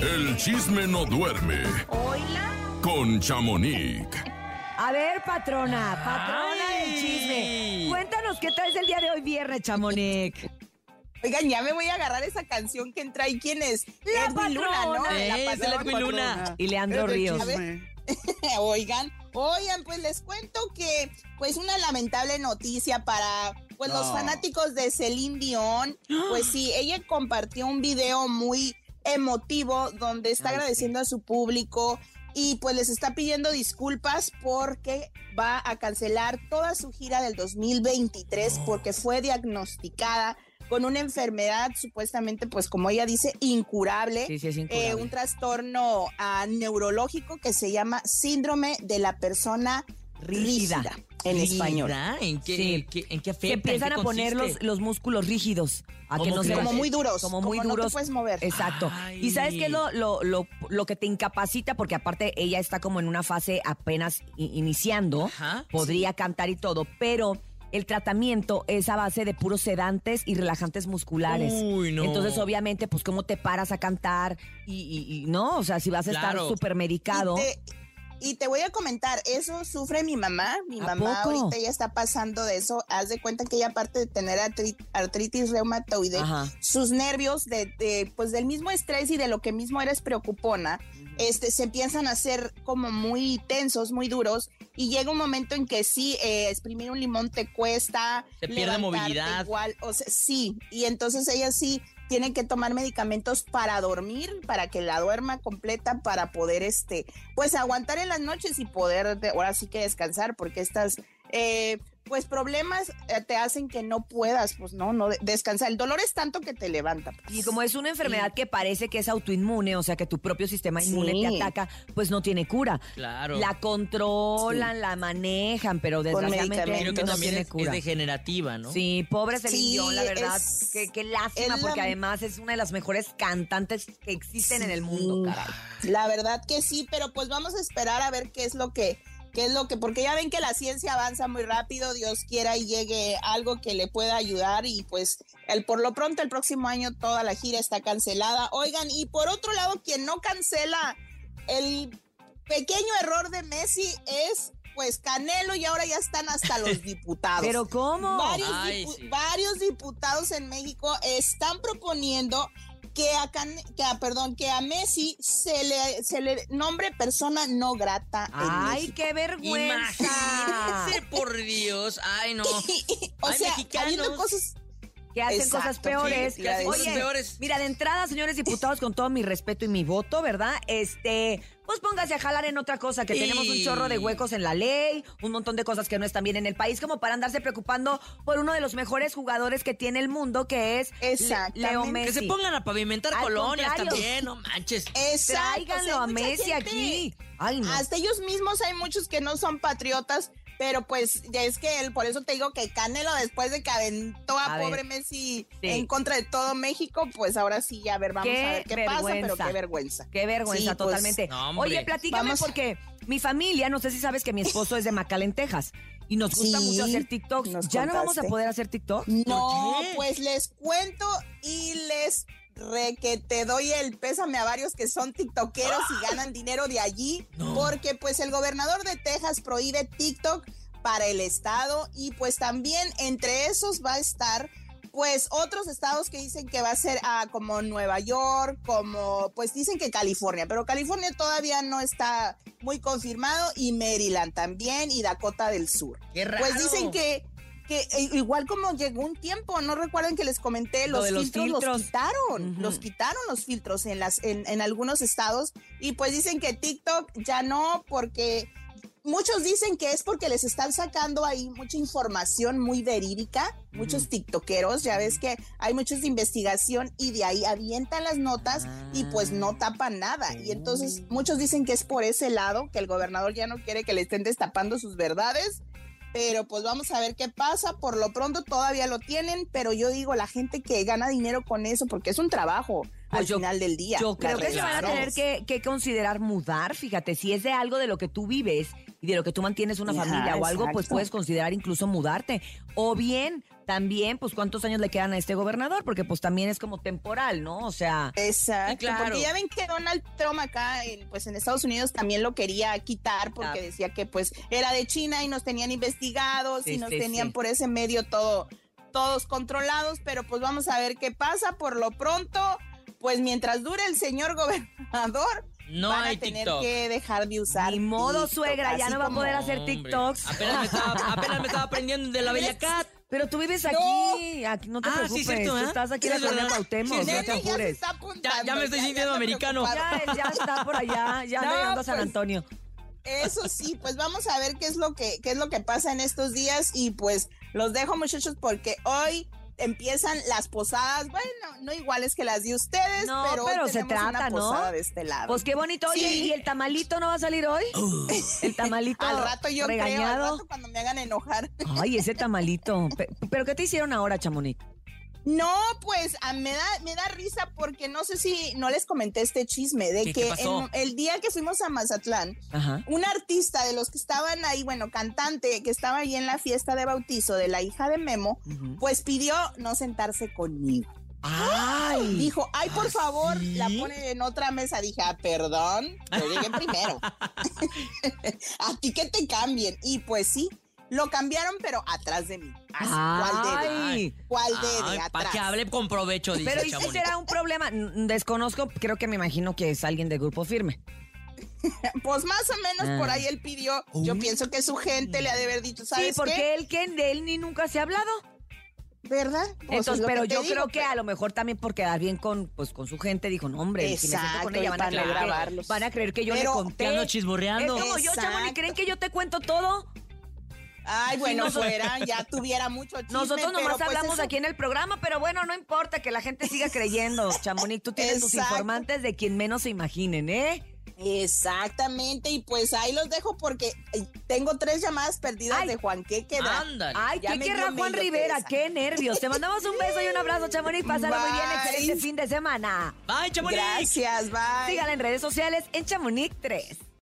El chisme no duerme Hola. con Chamonix. A ver, patrona, patrona del chisme. Cuéntanos qué traes el día de hoy viernes, Chamonix. Oigan, ya me voy a agarrar esa canción que entra ahí. ¿Quién es? La Edwin Luna, ¿no? La es el patrona. Edwin Luna. Y Leandro Ríos. Oigan, oigan, pues les cuento que, pues una lamentable noticia para, pues los fanáticos de Celine Dion. Pues sí, ella compartió un video muy emotivo donde está Ay, agradeciendo a su público y pues les está pidiendo disculpas porque va a cancelar toda su gira del 2023 porque fue diagnosticada con una enfermedad supuestamente, pues como ella dice, incurable. Sí, sí, es Eh, incurable. un trastorno ah, neurológico que se llama síndrome de la persona Rígida. rígida, en español. ¿Rígida? ¿En qué, Sí. en qué, en qué afecta? Se empiezan ¿En a poner los, los músculos rígidos. A que ¿Cómo no se? Como muy duros. Como muy no te duros. puedes mover. Exacto. Y sabes qué es lo, lo, lo, lo que te incapacita, porque aparte ella está como en una fase apenas iniciando, Ajá, podría cantar y todo, pero el tratamiento es a base de puros sedantes y relajantes musculares. Uy, no. Entonces, obviamente, pues cómo te paras a cantar y, y- y, no, o sea, si vas a estar súper medicado. Y te, y te voy a comentar, eso sufre mi mamá. Mi ¿A mamá poco? ahorita ya está pasando de eso. Haz de cuenta que ella, aparte de tener artri- artritis reumatoide, Ajá. sus nervios, de, de, pues del mismo estrés y de lo que mismo eres preocupona, este, se empiezan a hacer como muy tensos, muy duros. Y llega un momento en que sí, eh, exprimir un limón te cuesta. Se pierde movilidad. Igual, o sea, sí. Y entonces ella sí tiene que tomar medicamentos para dormir, para que la duerma completa, para poder, este, pues aguantar en las noches y poder, de- ahora sí que descansar, porque estas, eh, pues problemas eh, te hacen que no puedas, pues no, no de- descansar. El dolor es tanto que te levanta. pues. Y como es una enfermedad que parece que es autoinmune, o sea, que tu propio sistema inmune Sí. te ataca, pues no tiene cura. Claro. La controlan, la manejan, pero desgraciadamente. Creo que no también tiene es, cura. es degenerativa, ¿no? Sí, pobre Celine Sí, Dion, la verdad. es- Qué, qué lástima, la- porque además es una de las mejores cantantes que existen en el mundo, caray. La verdad que sí, pero pues vamos a esperar a ver qué es lo que, qué es lo que, porque ya ven que la ciencia avanza muy rápido, Dios quiera y llegue algo que le pueda ayudar y pues el, por lo pronto el próximo año toda la gira está cancelada. Oigan, y por otro lado, quien no cancela el pequeño error de Messi es pues Canelo y ahora ya están hasta los diputados. Pero ¿cómo? Varios, Ay, dipu- sí. varios diputados en México están proponiendo que a, Can- que a- perdón, que a Messi se le, se le nombre persona no grata. Ay, qué vergüenza. Imagínense, por Dios. Ay, no. o Ay, sea, mexicanos. habiendo cosas. Que hacen Exacto, cosas peores. sí, que hacen cosas peores. mira, de entrada, señores diputados, con todo mi respeto y mi voto, ¿verdad? Este, pues póngase a jalar en otra cosa, que Y- tenemos un chorro de huecos en la ley, un montón de cosas que no están bien en el país, como para andarse preocupando por uno de los mejores jugadores que tiene el mundo, que es. Leo Messi. Que se pongan a pavimentar Al colonias contrario. también, no manches. Exacto, Tráiganlo o sea, a Messi gente- aquí. Ay, no. Hasta ellos mismos hay muchos que no son patriotas, pero pues ya es que él, por eso te digo que Canelo después de que aventó a, A ver. pobre Messi Sí. en contra de todo México, pues ahora sí, ya a ver, vamos Qué a ver qué pasa, pero vergüenza. qué vergüenza. Qué vergüenza, Sí, pues, totalmente. no, hombre. Oye, platícame Vamos- porque mi familia, no sé si sabes que mi esposo es de McAllen, Texas. Y nos gusta Sí, mucho hacer TikToks. ¿Ya no vamos a poder hacer TikTok? No, pues les cuento y les re que te doy el pésame a varios que son tiktokeros y ganan dinero de allí, No. porque pues el gobernador de Texas prohíbe TikTok para el estado y pues también entre esos va a estar pues otros estados que dicen que va a ser ah, como Nueva York, como pues dicen que California, pero California todavía no está muy confirmado y Maryland también y Dakota del Sur. Qué raro. Pues dicen que, que eh, igual como llegó un tiempo, no recuerden que les comenté, Lo los, filtros, filtros. los quitaron, los quitaron los filtros en, las, en, en algunos estados y pues dicen que TikTok ya no porque muchos dicen que es porque les están sacando ahí mucha información muy verídica, muchos tiktokeros, ya ves que hay muchos de investigación y de ahí avientan las notas y pues no tapan nada. Y entonces muchos dicen que es por ese lado, que el gobernador ya no quiere que le estén destapando sus verdades. Pero pues vamos a ver qué pasa. Por lo pronto todavía lo tienen, pero yo digo, la gente que gana dinero con eso, porque es un trabajo. Al Pues yo- final del día. Yo creo que se van a tener que, que considerar mudar, fíjate, si es de algo de lo que tú vives y de lo que tú mantienes una Ajá, familia o algo, pues puedes considerar incluso mudarte. O bien, también, pues cuántos años le quedan a este gobernador, porque pues también es como temporal, ¿no? O sea, Exacto, claro. porque ya ven que Donald Trump acá, en- pues en Estados Unidos también lo quería quitar porque Claro. decía que pues era de China y nos tenían investigados Sí, y nos sí, tenían sí. por ese medio todo, todos controlados, pero pues vamos a ver qué pasa. Por lo pronto, pues mientras dure el señor gobernador, No van hay a tener TikTok. que dejar de usar. ni modo, TikTok, suegra, ya no va a poder hacer Hombre, TikToks. Apenas me estaba, apenas me estaba aprendiendo de la Bella Cat. Pero tú vives aquí, aquí no te Ah, sí, preocupes, cierto, tú ¿eh? estás aquí Sí, en la colonia. Cuauhtémoc, Sí, no te ya apures. me estoy sintiendo americano. Ya, ya está por allá, ya No, llegando a San pues, Antonio. Eso sí, pues vamos a ver qué es lo que qué es lo que pasa en estos días y pues los dejo muchachos porque hoy empiezan las posadas, bueno, no iguales que las de ustedes, No, pero, se trata, una ¿no? posada de este lado. Pues qué bonito. Oye. ¿y el tamalito no va a salir hoy? El tamalito al rato yo creo, al regañado. rato cuando me hagan enojar. Ay, ese tamalito. Pe- ¿Pero qué te hicieron ahora, Chamonix? No, pues ah, me da me da risa porque no sé si no les comenté este chisme de ¿Qué- que qué en- el día que fuimos a Mazatlán, Ajá. un artista de los que estaban ahí, bueno, cantante que estaba ahí en la fiesta de bautizo de la hija de Memo, pues pidió no sentarse conmigo. Ay. Dijo, ay, por ¿Ah, favor, sí? la pone en otra mesa. Dije, ah, perdón, yo llegué primero. a ti que te cambien. Y pues sí, lo cambiaron, pero atrás de mí. Así, ¿Cuál? Ay. ¿Cuál debe? Para que hable con provecho, dice Pero ¿y si será un problema? Desconozco, creo que me imagino que es alguien de grupo firme. Pues más o menos Ah. por ahí él pidió. Yo Uy. pienso que su gente le ha de haber dicho, Sí, ¿sabes porque qué? él que de él ni nunca se ha hablado. ¿Verdad? Pues es Entonces, pero yo digo, creo que pero- a lo mejor también por quedar bien con, pues, con su gente, dijo, no, hombre, si me siento con Exacto, ella van a, creer no que, grabarlos. van a creer que yo Pero- le conté. ando Es chismorreando. como yo, Chamonix, Exacto. ¿creen que yo te cuento todo? Ay, bueno, nosotros- fuera, ya tuviera mucho chisme, Nosotros pero, nomás pues, hablamos eso- aquí en el programa, pero bueno, no importa que la gente siga creyendo. Chamonix, tú tienes tus informantes de quien menos se imaginen, ¿eh? Exactamente, y pues ahí los dejo porque eh, tengo tres llamadas perdidas Ay. de Juan Quequeda. Ándale. Ay, Ya ¿qué querrá Juan Rivera? ¡Qué nervios! Te mandamos un beso y un abrazo, Chamonix. Pásalo muy bien. Excelente fin de semana. Bye, Chamonix. Gracias, bye. Sígala en redes sociales en Chamonix 3.